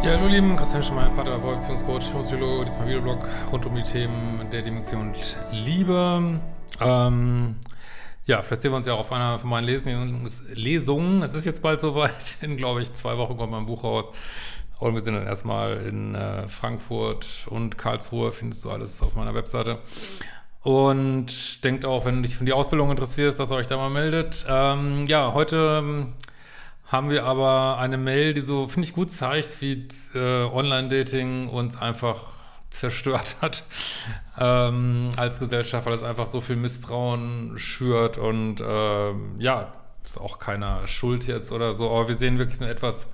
Ja, hallo lieben, Christian Schemeier, Paartherapeut, Beziehungscoach, Psychologe, diesmal Videoblog rund um die Themen der Dimension und Liebe. Ähm, ja, vielleicht sehen wir uns ja auch auf einer von meinen Lesungen. Es ist jetzt bald soweit. In, glaube ich, zwei Wochen kommt mein Buch raus. Und wir sind dann erstmal in äh, Frankfurt und Karlsruhe. Findest du alles auf meiner Webseite. Und denkt auch, wenn dich von die Ausbildung interessiert, dass ihr euch da mal meldet. Ähm, ja, heute ähm, haben wir aber eine Mail, die so, finde ich, gut zeigt, wie äh, Online-Dating uns einfach zerstört hat ähm, als Gesellschaft, weil es einfach so viel Misstrauen schürt und äh, ja, ist auch keiner schuld jetzt oder so, aber wir sehen wirklich so etwas,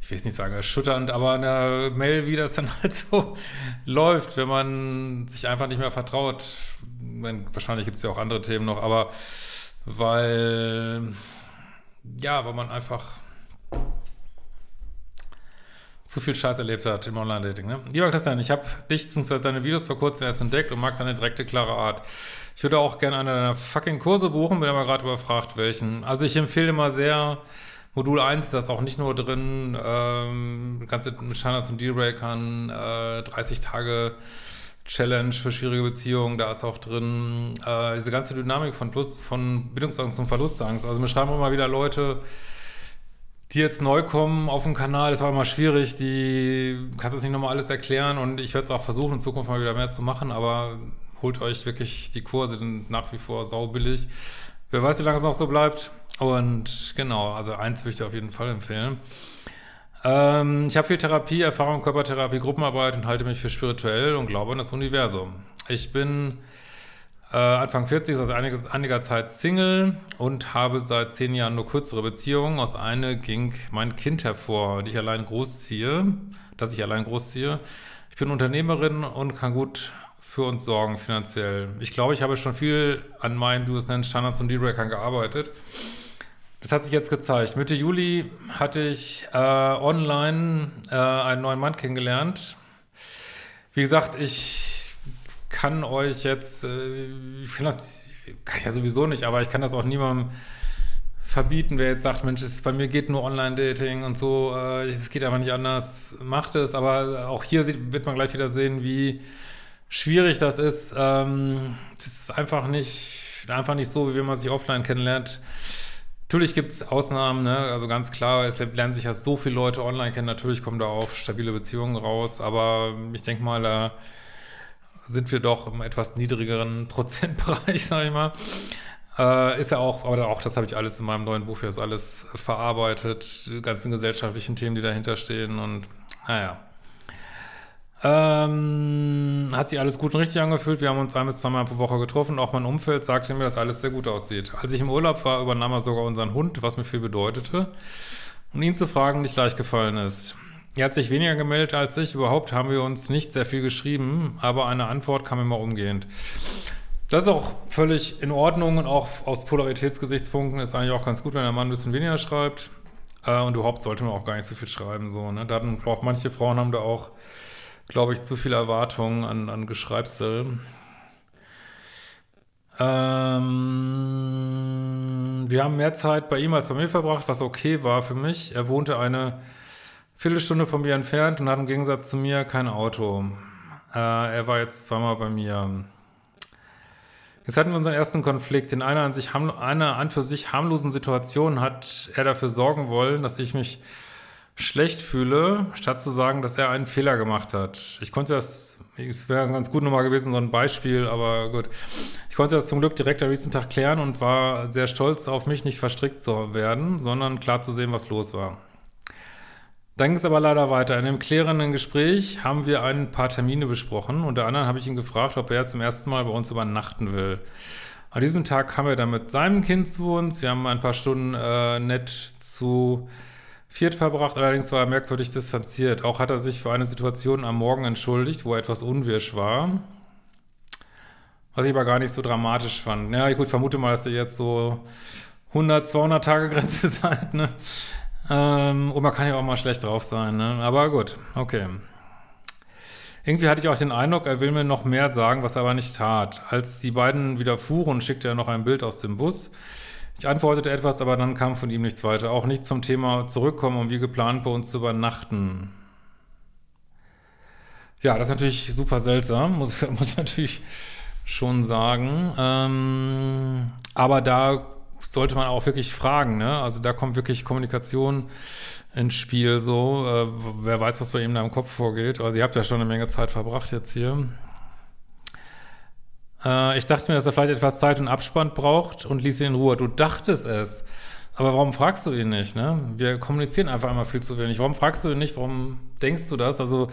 ich will es nicht sagen erschütternd, aber eine Mail, wie das dann halt so läuft, wenn man sich einfach nicht mehr vertraut. Wahrscheinlich gibt es ja auch andere Themen noch, aber weil ja, weil man einfach zu viel Scheiß erlebt hat im Online-Dating. Ne? Lieber Christian, ich habe dich bzw. deine Videos vor kurzem erst entdeckt und mag deine direkte, klare Art. Ich würde auch gerne eine deiner fucking Kurse buchen, bin aber gerade überfragt, welchen. Also ich empfehle immer sehr Modul 1, da ist auch nicht nur drin, ähm, ganze Standards und Dealbreakern, äh, 30 Tage Challenge für schwierige Beziehungen, da ist auch drin äh, diese ganze Dynamik von Plus, von Bindungsangst und Verlustangst. Also mir schreiben immer wieder Leute, die jetzt neu kommen auf dem Kanal, das war immer schwierig, die kannst das nicht nochmal alles erklären und ich werde es auch versuchen, in Zukunft mal wieder mehr zu machen, aber holt euch wirklich die Kurse, sind nach wie vor saubillig. Wer weiß, wie lange es noch so bleibt. Und genau, also eins würde ich dir auf jeden Fall empfehlen. Ähm, ich habe viel Therapie, Erfahrung, Körpertherapie, Gruppenarbeit und halte mich für spirituell und glaube an das Universum. Ich bin äh, Anfang 40, seit einiger, einiger Zeit Single und habe seit zehn Jahren nur kürzere Beziehungen. Aus einer ging mein Kind hervor, die ich allein großziehe, dass ich allein großziehe. Ich bin Unternehmerin und kann gut für uns sorgen finanziell. Ich glaube, ich habe schon viel an meinen, du es nennst, Standards und Dealbreakern gearbeitet. Das hat sich jetzt gezeigt. Mitte Juli hatte ich äh, online äh, einen neuen Mann kennengelernt. Wie gesagt, ich kann euch jetzt, äh, ich kann das, kann ich ja sowieso nicht, aber ich kann das auch niemandem verbieten, wer jetzt sagt, Mensch, es, bei mir geht nur Online-Dating und so, äh, es geht aber nicht anders, macht es. Aber auch hier sieht, wird man gleich wieder sehen, wie schwierig das ist. Ähm, das ist einfach nicht, einfach nicht so, wie wenn man sich offline kennenlernt. Natürlich gibt es Ausnahmen, ne? also ganz klar, es lernen sich ja so viele Leute online kennen, natürlich kommen da auch stabile Beziehungen raus, aber ich denke mal, da sind wir doch im etwas niedrigeren Prozentbereich, sage ich mal. Äh, ist ja auch, aber auch das habe ich alles in meinem neuen Buch jetzt alles verarbeitet, die ganzen gesellschaftlichen Themen, die dahinter stehen und naja. Ähm, hat sich alles gut und richtig angefühlt. Wir haben uns ein bis zweimal pro Woche getroffen. Auch mein Umfeld sagte mir, dass alles sehr gut aussieht. Als ich im Urlaub war, übernahm er sogar unseren Hund, was mir viel bedeutete. Und ihn zu fragen, nicht leicht gefallen ist. Er hat sich weniger gemeldet als ich. Überhaupt haben wir uns nicht sehr viel geschrieben, aber eine Antwort kam immer umgehend. Das ist auch völlig in Ordnung und auch aus Polaritätsgesichtspunkten ist eigentlich auch ganz gut, wenn der Mann ein bisschen weniger schreibt. Äh, und überhaupt sollte man auch gar nicht so viel schreiben. So, ne? Dann braucht manche Frauen haben da auch glaube ich, zu viele Erwartungen an, an Geschreibsel. Ähm, wir haben mehr Zeit bei ihm als bei mir verbracht, was okay war für mich. Er wohnte eine Viertelstunde von mir entfernt und hat im Gegensatz zu mir kein Auto. Äh, er war jetzt zweimal bei mir. Jetzt hatten wir unseren ersten Konflikt. In einer an, sich, einer an für sich harmlosen Situation hat er dafür sorgen wollen, dass ich mich schlecht fühle, statt zu sagen, dass er einen Fehler gemacht hat. Ich konnte das, es wäre ganz gut nochmal gewesen, so ein Beispiel, aber gut. Ich konnte das zum Glück direkt am nächsten Tag klären und war sehr stolz auf mich, nicht verstrickt zu werden, sondern klar zu sehen, was los war. Dann ging es aber leider weiter. In dem klärenden Gespräch haben wir ein paar Termine besprochen. Unter anderem habe ich ihn gefragt, ob er zum ersten Mal bei uns übernachten will. An diesem Tag kam er dann mit seinem Kind zu uns. Wir haben ein paar Stunden äh, nett zu viert verbracht. Allerdings war er merkwürdig distanziert. Auch hat er sich für eine Situation am Morgen entschuldigt, wo er etwas unwirsch war. Was ich aber gar nicht so dramatisch fand. Ja, gut, vermute mal, dass ihr jetzt so 100, 200 Tage Grenze seid, ne? Ähm, und man kann ja auch mal schlecht drauf sein, ne? Aber gut, okay. Irgendwie hatte ich auch den Eindruck, er will mir noch mehr sagen, was er aber nicht tat. Als die beiden wieder fuhren, schickte er noch ein Bild aus dem Bus. Ich antwortete etwas, aber dann kam von ihm nichts weiter. Auch nicht zum Thema zurückkommen, um wie geplant bei uns zu übernachten. Ja, das ist natürlich super seltsam, muss, muss ich natürlich schon sagen. Ähm, aber da sollte man auch wirklich fragen, ne? Also da kommt wirklich Kommunikation ins Spiel, so. Äh, wer weiß, was bei ihm da im Kopf vorgeht. Also ihr habt ja schon eine Menge Zeit verbracht jetzt hier. Äh, ich dachte mir, dass er vielleicht etwas Zeit und Abspann braucht und ließ ihn in Ruhe. Du dachtest es. Aber warum fragst du ihn nicht, ne? Wir kommunizieren einfach immer viel zu wenig. Warum fragst du ihn nicht? Warum denkst du das? Also,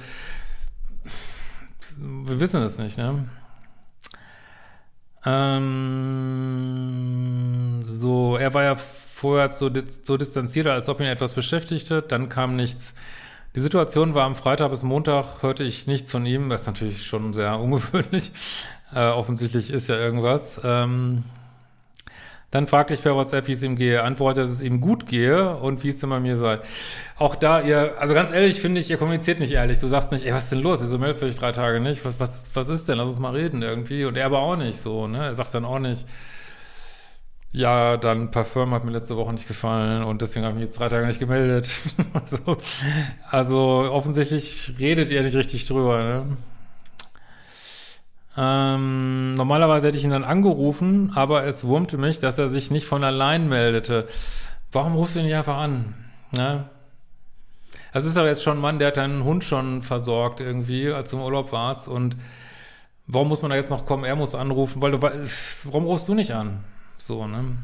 wir wissen es nicht, ne? Ähm, so, er war ja vorher so, so distanziert, als ob ihn etwas beschäftigte. Dann kam nichts. Die Situation war am Freitag bis Montag, hörte ich nichts von ihm. Ist natürlich schon sehr ungewöhnlich. Äh, offensichtlich ist ja irgendwas. Ähm, dann fragte ich per WhatsApp, wie es ihm gehe. Antwortete, dass es ihm gut gehe und wie es denn bei mir sei. Auch da, ihr, also ganz ehrlich, finde ich, ihr kommuniziert nicht ehrlich. Du sagst nicht, ey, was ist denn los? Wieso meldest du dich drei Tage nicht? Was, was, was ist denn? Lass uns mal reden irgendwie. Und er aber auch nicht so, ne? Er sagt dann auch nicht, ja, dann Parfum hat mir letzte Woche nicht gefallen und deswegen habe ich mich jetzt drei Tage nicht gemeldet. also, also offensichtlich redet ihr nicht richtig drüber, ne? Ähm, normalerweise hätte ich ihn dann angerufen, aber es wurmte mich, dass er sich nicht von allein meldete. Warum rufst du ihn nicht einfach an? Ne? Das ist aber jetzt schon ein Mann, der hat deinen Hund schon versorgt irgendwie, als du im Urlaub warst. Und warum muss man da jetzt noch kommen? Er muss anrufen, weil du, warum rufst du nicht an? So, ne?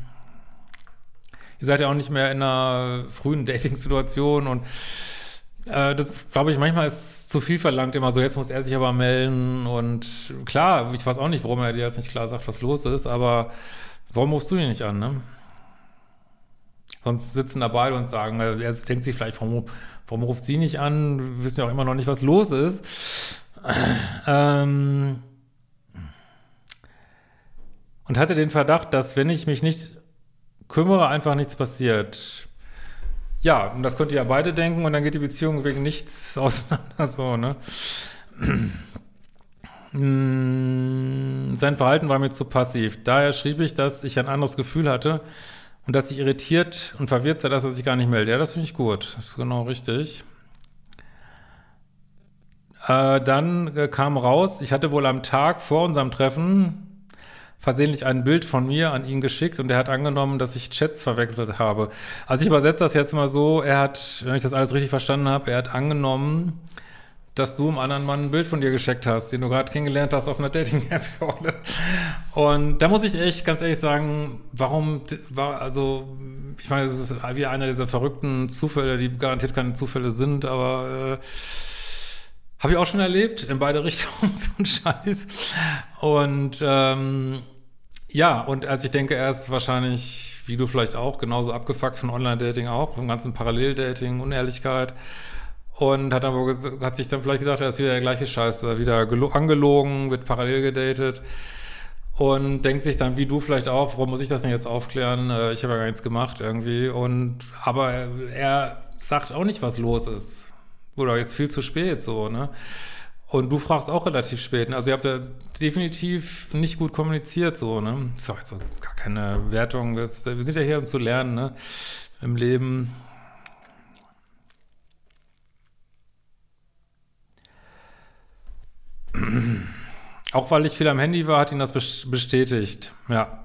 Ihr seid ja auch nicht mehr in einer frühen Dating-Situation und äh, das glaube ich, manchmal ist zu viel verlangt, immer so, jetzt muss er sich aber melden und klar, ich weiß auch nicht, warum er dir jetzt nicht klar sagt, was los ist, aber warum rufst du ihn nicht an, ne? Sonst sitzen da beide und sagen, er denkt sich vielleicht, warum, warum ruft sie nicht an? Wir wissen ja auch immer noch nicht, was los ist. Ähm und hatte den Verdacht, dass wenn ich mich nicht kümmere, einfach nichts passiert. Ja, und das könnt ihr ja beide denken und dann geht die Beziehung wegen nichts auseinander, so, ne? Mm, sein Verhalten war mir zu passiv. Daher schrieb ich, dass ich ein anderes Gefühl hatte und dass ich irritiert und verwirrt sei, dass er sich gar nicht meldet. Ja, das finde ich gut. Das ist genau richtig. Äh, dann äh, kam raus, ich hatte wohl am Tag vor unserem Treffen versehentlich ein Bild von mir an ihn geschickt und er hat angenommen, dass ich Chats verwechselt habe. Also ich übersetze das jetzt mal so, er hat, wenn ich das alles richtig verstanden habe, er hat angenommen, dass du einem anderen Mann ein Bild von dir geschickt hast, den du gerade kennengelernt hast auf einer Dating-App. So, ne? Und da muss ich echt ganz ehrlich sagen, warum, war, also, ich meine, es ist wie einer dieser verrückten Zufälle, die garantiert keine Zufälle sind, aber äh, habe ich auch schon erlebt, in beide Richtungen, so ein Scheiß. Und ähm, ja, und als ich denke, er ist wahrscheinlich, wie du vielleicht auch, genauso abgefuckt von Online-Dating auch, vom ganzen Parallel-Dating, Unehrlichkeit. Und hat, dann wohl, hat sich dann vielleicht gedacht, er ist wieder der gleiche Scheiß, wieder angelogen, wird parallel gedatet und denkt sich dann, wie du vielleicht auch, warum muss ich das denn jetzt aufklären? Äh, ich habe ja gar nichts gemacht irgendwie. Und aber er sagt auch nicht, was los ist oder jetzt viel zu spät so, ne? Und du fragst auch relativ spät. Ne? Also ihr habt ja definitiv nicht gut kommuniziert so, ne? Ist auch jetzt gar keine Wertung. wir sind ja hier, um zu lernen, ne? Im Leben. Auch weil ich viel am Handy war, hat ihn das bestätigt. Ja.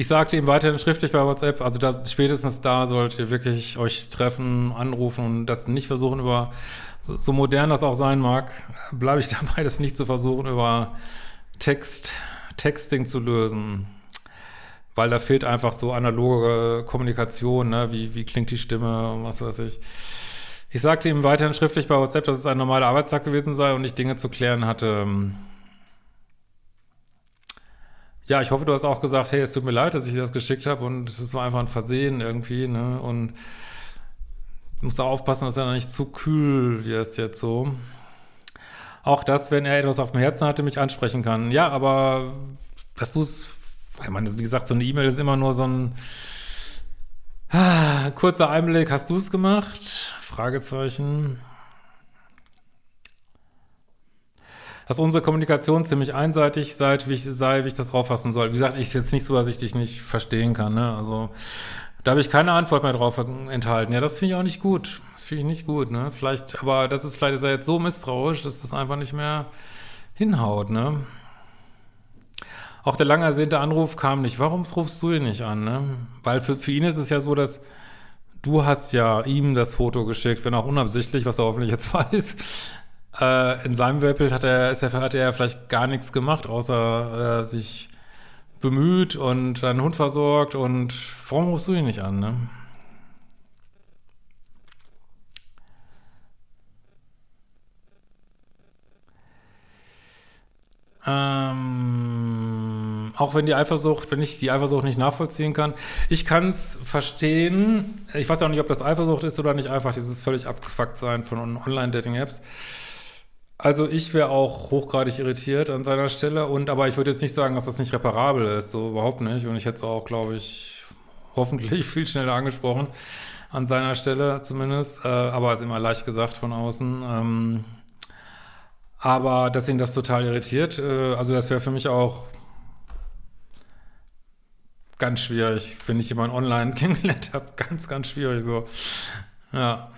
Ich sagte ihm weiterhin schriftlich bei WhatsApp, also das, spätestens da sollt ihr wirklich euch treffen, anrufen und das nicht versuchen über, so, so modern das auch sein mag, bleibe ich dabei, das nicht zu versuchen über Text, Texting zu lösen. Weil da fehlt einfach so analoge Kommunikation, ne? wie, wie klingt die Stimme und was weiß ich. Ich sagte ihm weiterhin schriftlich bei WhatsApp, dass es ein normaler Arbeitstag gewesen sei und ich Dinge zu klären hatte. Ja, ich hoffe, du hast auch gesagt, hey, es tut mir leid, dass ich dir das geschickt habe und es war einfach ein Versehen irgendwie, ne? Und musst auch aufpassen, dass er nicht zu kühl wirst jetzt so. Auch das, wenn er etwas auf dem Herzen hatte, mich ansprechen kann. Ja, aber dass du es, ich meine, wie gesagt, so eine E-Mail ist immer nur so ein ah, kurzer Einblick. Hast du es gemacht? Fragezeichen. Dass unsere Kommunikation ziemlich einseitig sei, wie ich, sei, wie ich das auffassen soll. Wie gesagt, ich ist jetzt nicht so, dass ich dich nicht verstehen kann. Ne? Also da habe ich keine Antwort mehr drauf enthalten. Ja, das finde ich auch nicht gut. Das finde ich nicht gut. Ne? Vielleicht, aber das ist vielleicht ist er jetzt so misstrauisch, dass das einfach nicht mehr hinhaut. Ne? Auch der lang ersehnte Anruf kam nicht. Warum rufst du ihn nicht an? Ne? Weil für, für ihn ist es ja so, dass du hast ja ihm das Foto geschickt, wenn auch unabsichtlich, was er hoffentlich jetzt weiß. Äh, in seinem Weltbild hat er, ist er, hat er vielleicht gar nichts gemacht, außer äh, sich bemüht und einen Hund versorgt und warum rufst du ihn nicht an, ne? Ähm, auch wenn die Eifersucht, wenn ich die Eifersucht nicht nachvollziehen kann. Ich kann es verstehen. Ich weiß auch nicht, ob das Eifersucht ist oder nicht einfach dieses völlig abgefuckt sein von Online-Dating-Apps. Also ich wäre auch hochgradig irritiert an seiner Stelle und aber ich würde jetzt nicht sagen, dass das nicht reparabel ist, so überhaupt nicht. Und ich hätte es auch, glaube ich, hoffentlich viel schneller angesprochen an seiner Stelle zumindest. Äh, aber ist immer leicht gesagt von außen. Ähm, aber dass ihn das total irritiert, äh, also das wäre für mich auch ganz schwierig, wenn ich jemanden online kennengelernt habe. Ganz, ganz schwierig so. Ja.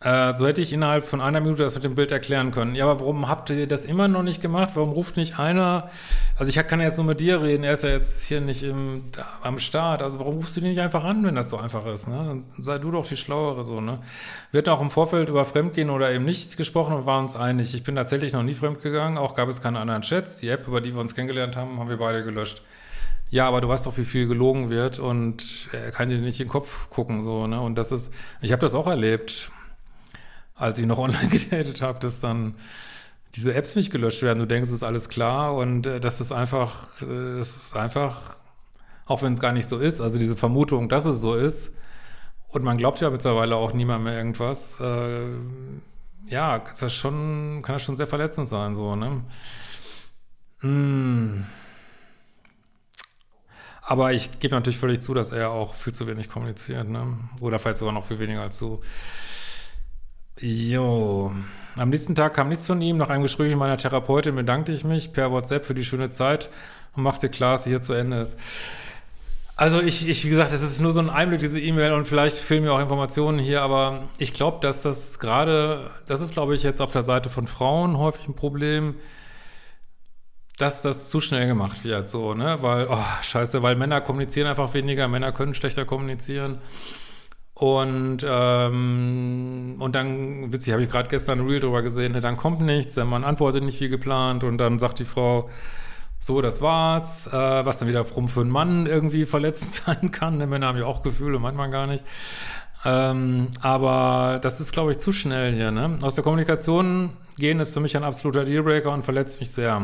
Äh, so hätte ich innerhalb von einer Minute das mit dem Bild erklären können. Ja, aber warum habt ihr das immer noch nicht gemacht? Warum ruft nicht einer? Also ich kann jetzt nur mit dir reden, er ist ja jetzt hier nicht im, am Start. Also warum rufst du die nicht einfach an, wenn das so einfach ist? Ne? Dann sei du doch die Schlauere so. Ne? Wir hatten auch im Vorfeld über Fremdgehen oder eben nichts gesprochen und waren uns einig. Ich bin tatsächlich noch nie fremdgegangen, auch gab es keine anderen Chats. Die App, über die wir uns kennengelernt haben, haben wir beide gelöscht. Ja, aber du weißt doch, wie viel gelogen wird und er kann dir nicht in den Kopf gucken so. Ne? Und das ist, ich habe das auch erlebt als ich noch online gedatet habe, dass dann diese Apps nicht gelöscht werden. Du denkst, es ist alles klar und äh, dass es einfach, äh, es ist einfach, auch wenn es gar nicht so ist, also diese Vermutung, dass es so ist, und man glaubt ja mittlerweile auch niemand mehr irgendwas, äh, ja, ist das schon, kann das schon sehr verletzend sein, so, ne? Hm. Aber ich gebe natürlich völlig zu, dass er auch viel zu wenig kommuniziert, ne? Oder vielleicht sogar noch viel weniger als du. Jo. Am nächsten Tag kam nichts von ihm. Nach einem Gespräch mit meiner Therapeutin bedankte ich mich per WhatsApp für die schöne Zeit und machte klar, dass sie hier zu Ende ist. Also ich, ich, wie gesagt, das ist nur so ein Einblick, diese E-Mail und vielleicht fehlen mir auch Informationen hier, aber ich glaube, dass das gerade, das ist, glaube ich, jetzt auf der Seite von Frauen häufig ein Problem, dass das zu schnell gemacht wird, so, ne, weil, oh, scheiße, weil Männer kommunizieren einfach weniger, Männer können schlechter kommunizieren. Und, ähm, und dann, witzig, habe ich gerade gestern ein Reel drüber gesehen, ne, dann kommt nichts, der Mann antwortet nicht wie geplant und dann sagt die Frau, so, das war's, äh, was dann wiederum für einen Mann irgendwie verletzend sein kann. Ne? Männer haben ja auch Gefühle, manchmal gar nicht. Ähm, aber das ist, glaube ich, zu schnell hier. Ne? Aus der Kommunikation gehen ist für mich ein absoluter Dealbreaker und verletzt mich sehr.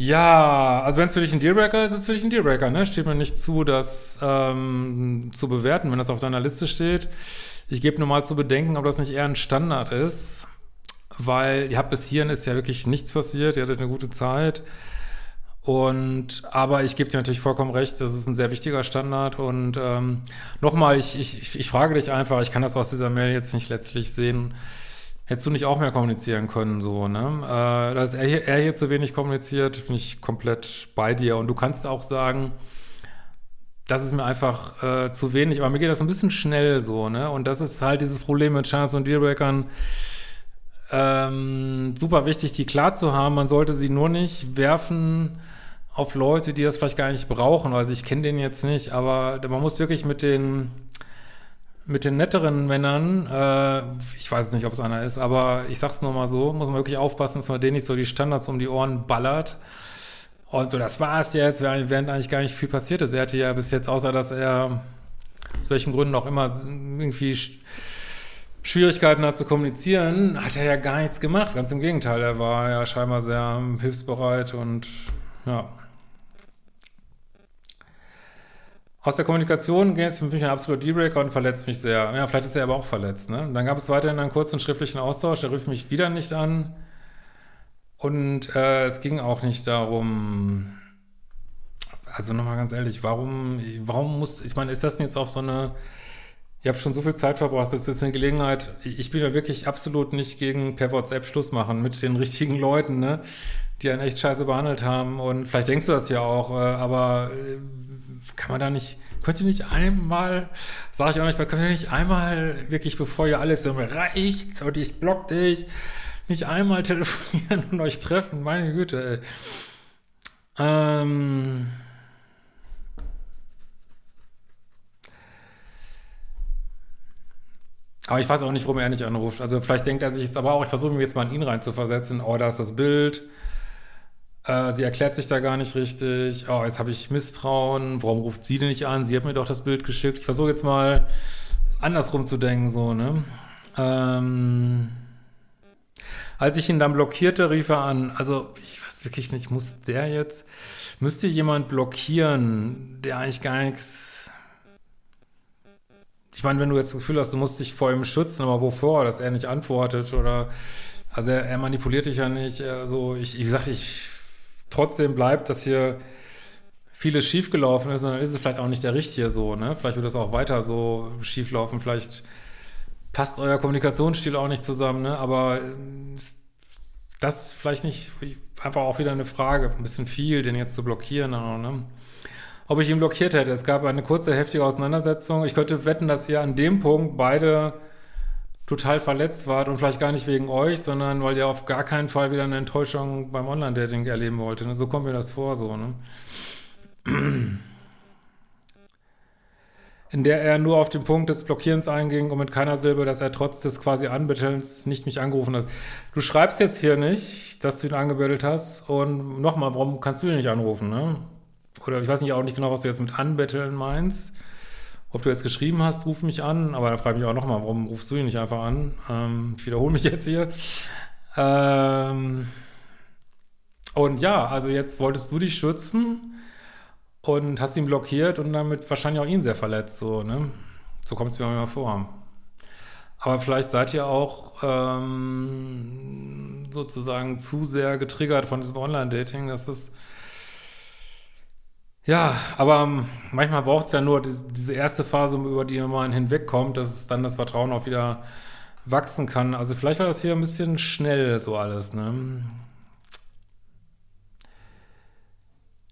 Ja, also wenn es für dich ein Dealbreaker ist, ist es für dich ein Dealbreaker, ne? Steht mir nicht zu, das ähm, zu bewerten, wenn das auf deiner Liste steht. Ich gebe nur mal zu bedenken, ob das nicht eher ein Standard ist, weil ja, bis hierhin ist ja wirklich nichts passiert, ihr hattet eine gute Zeit. Und aber ich gebe dir natürlich vollkommen recht, das ist ein sehr wichtiger Standard. Und ähm, nochmal, ich, ich, ich frage dich einfach, ich kann das aus dieser Mail jetzt nicht letztlich sehen hättest du nicht auch mehr kommunizieren können, so, ne? Äh, dass er hier, er hier zu wenig kommuniziert, bin ich komplett bei dir. Und du kannst auch sagen, das ist mir einfach äh, zu wenig, aber mir geht das ein bisschen schnell so, ne? Und das ist halt dieses Problem mit Chance und Dealbreakern. Ähm, super wichtig, die klar zu haben. Man sollte sie nur nicht werfen auf Leute, die das vielleicht gar nicht brauchen. Also ich kenne den jetzt nicht, aber man muss wirklich mit den mit den netteren Männern, äh, ich weiß nicht, ob es einer ist, aber ich sag's nur mal so, muss man wirklich aufpassen, dass man denen nicht so die Standards um die Ohren ballert Und so, das war es jetzt, während eigentlich gar nicht viel passiert ist. Er hatte ja bis jetzt, außer dass er aus welchen Gründen auch immer irgendwie Schwierigkeiten hat zu kommunizieren, hat er ja gar nichts gemacht. Ganz im Gegenteil, er war ja scheinbar sehr hilfsbereit und ja. Aus der Kommunikation ging es für mich ein absoluter Dealbreaker und verletzt mich sehr. Ja, vielleicht ist er aber auch verletzt. Ne? Dann gab es weiterhin einen kurzen schriftlichen Austausch, der rief mich wieder nicht an. Und äh, es ging auch nicht darum, also nochmal ganz ehrlich, warum, warum muss, ich meine, ist das denn jetzt auch so eine, ihr habt schon so viel Zeit verbracht, das ist jetzt eine Gelegenheit, ich bin ja wirklich absolut nicht gegen per WhatsApp Schluss machen mit den richtigen Leuten, ne, die einen echt scheiße behandelt haben und vielleicht denkst du das ja auch, äh, aber äh, kann man da nicht, könnt ihr nicht einmal, sage ich auch nicht, könnt ihr nicht einmal wirklich, bevor ihr alles so reicht und ich block dich, nicht einmal telefonieren und euch treffen, meine Güte, ey. Ähm. Aber ich weiß auch nicht, warum er nicht anruft. Also vielleicht denkt er sich jetzt aber auch, ich versuche mir jetzt mal in ihn rein zu versetzen. Oh, da ist das Bild. Äh, sie erklärt sich da gar nicht richtig. Oh, jetzt habe ich Misstrauen. Warum ruft sie denn nicht an? Sie hat mir doch das Bild geschickt. Ich versuche jetzt mal andersrum zu denken, so, ne? Ähm. Als ich ihn dann blockierte, rief er an, also ich weiß wirklich nicht, muss der jetzt, müsste jemand blockieren, der eigentlich gar nichts. Ich meine, wenn du jetzt das Gefühl hast, du musst dich vor ihm schützen, aber wovor, dass er nicht antwortet oder, also er, er manipuliert dich ja nicht, also ich, wie gesagt, ich, trotzdem bleibt, dass hier vieles schiefgelaufen ist und dann ist es vielleicht auch nicht der Richtige so, ne? Vielleicht wird es auch weiter so schieflaufen, vielleicht passt euer Kommunikationsstil auch nicht zusammen, ne? aber ähm, das ist vielleicht nicht einfach auch wieder eine Frage, ein bisschen viel, den jetzt zu blockieren. Ne? Ob ich ihn blockiert hätte. Es gab eine kurze, heftige Auseinandersetzung. Ich könnte wetten, dass ihr an dem Punkt beide total verletzt wart und vielleicht gar nicht wegen euch, sondern weil ihr auf gar keinen Fall wieder eine Enttäuschung beim Online-Dating erleben wollt. Ne? So kommt mir das vor, so, ne? in der er nur auf den Punkt des Blockierens einging und mit keiner Silbe, dass er trotz des quasi Anbettelns nicht mich angerufen hat. Du schreibst jetzt hier nicht, dass du ihn angebettelt hast und nochmal, warum kannst du ihn nicht anrufen, ne? Oder ich weiß nicht auch nicht genau, was du jetzt mit anbetteln meinst. Ob du jetzt geschrieben hast, ruf mich an, aber dann frage ich mich auch nochmal, warum rufst du ihn nicht einfach an? Ähm, ich wiederhole mich jetzt hier. Ähm, und ja, also jetzt wolltest du dich schützen und hast ihn blockiert und damit wahrscheinlich auch ihn sehr verletzt, so, ne? So kommt es mir immer vor. Aber vielleicht seid ihr auch ähm, sozusagen zu sehr getriggert von diesem Online-Dating, dass das ja, aber manchmal braucht es ja nur diese erste Phase, über die man hinwegkommt, dass dann das Vertrauen auch wieder wachsen kann. Also vielleicht war das hier ein bisschen schnell so alles, ne?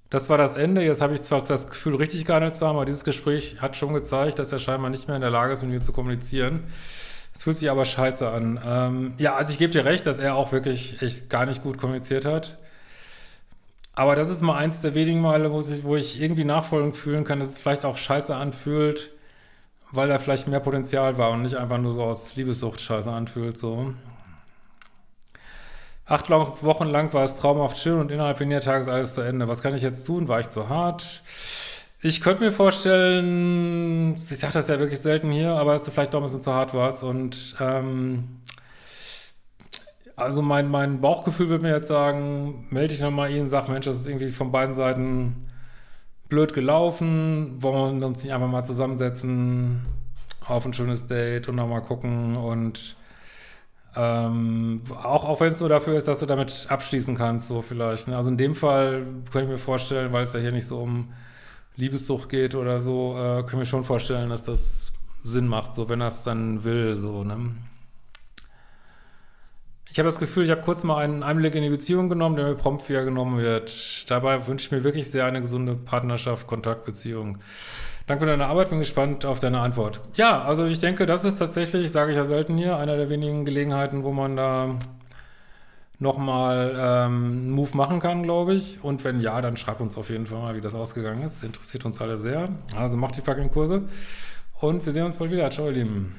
Das war das Ende. Jetzt habe ich zwar das Gefühl, richtig gehandelt zu haben, aber dieses Gespräch hat schon gezeigt, dass er scheinbar nicht mehr in der Lage ist, mit mir zu kommunizieren. Es fühlt sich aber scheiße an. Ähm, ja, also ich gebe dir recht, dass er auch wirklich echt gar nicht gut kommuniziert hat. Aber das ist mal eins der wenigen Male, wo ich, wo ich irgendwie Nachfolgung fühlen kann, dass es vielleicht auch scheiße anfühlt, weil da vielleicht mehr Potenzial war und nicht einfach nur so aus Liebessucht scheiße anfühlt, so. Acht Wochen lang war es traumhaft schön und innerhalb weniger Tage ist alles zu Ende. Was kann ich jetzt tun? War ich zu hart? Ich könnte mir vorstellen, ich sage das ja wirklich selten hier, aber dass du vielleicht doch ein bisschen zu hart warst. Und ähm, also mein, mein Bauchgefühl würde mir jetzt sagen, melde dich nochmal ihn, sag, Mensch, das ist irgendwie von beiden Seiten blöd gelaufen. Wollen wir uns nicht einfach mal zusammensetzen auf ein schönes Date und nochmal gucken und ähm, auch auch wenn es nur dafür ist, dass du damit abschließen kannst, so vielleicht. Ne? Also in dem Fall könnte ich mir vorstellen, weil es ja hier nicht so um Liebessucht geht oder so, äh, können wir schon vorstellen, dass das Sinn macht, so wenn er es dann will, so, ne? Ich habe das Gefühl, ich habe kurz mal einen Einblick in die Beziehung genommen, der mir prompt wieder genommen wird. Dabei wünsche ich mir wirklich sehr eine gesunde Partnerschaft, Kontaktbeziehung. Danke für deine Arbeit, bin gespannt auf deine Antwort. Ja, also ich denke, das ist tatsächlich, sage ich ja selten hier, einer der wenigen Gelegenheiten, wo man da nochmal ähm, einen Move machen kann, glaube ich. Und wenn ja, dann schreib uns auf jeden Fall mal, wie das ausgegangen ist. Interessiert uns alle sehr. Also macht die fucking Kurse. Und wir sehen uns bald wieder. Ciao, ihr Lieben.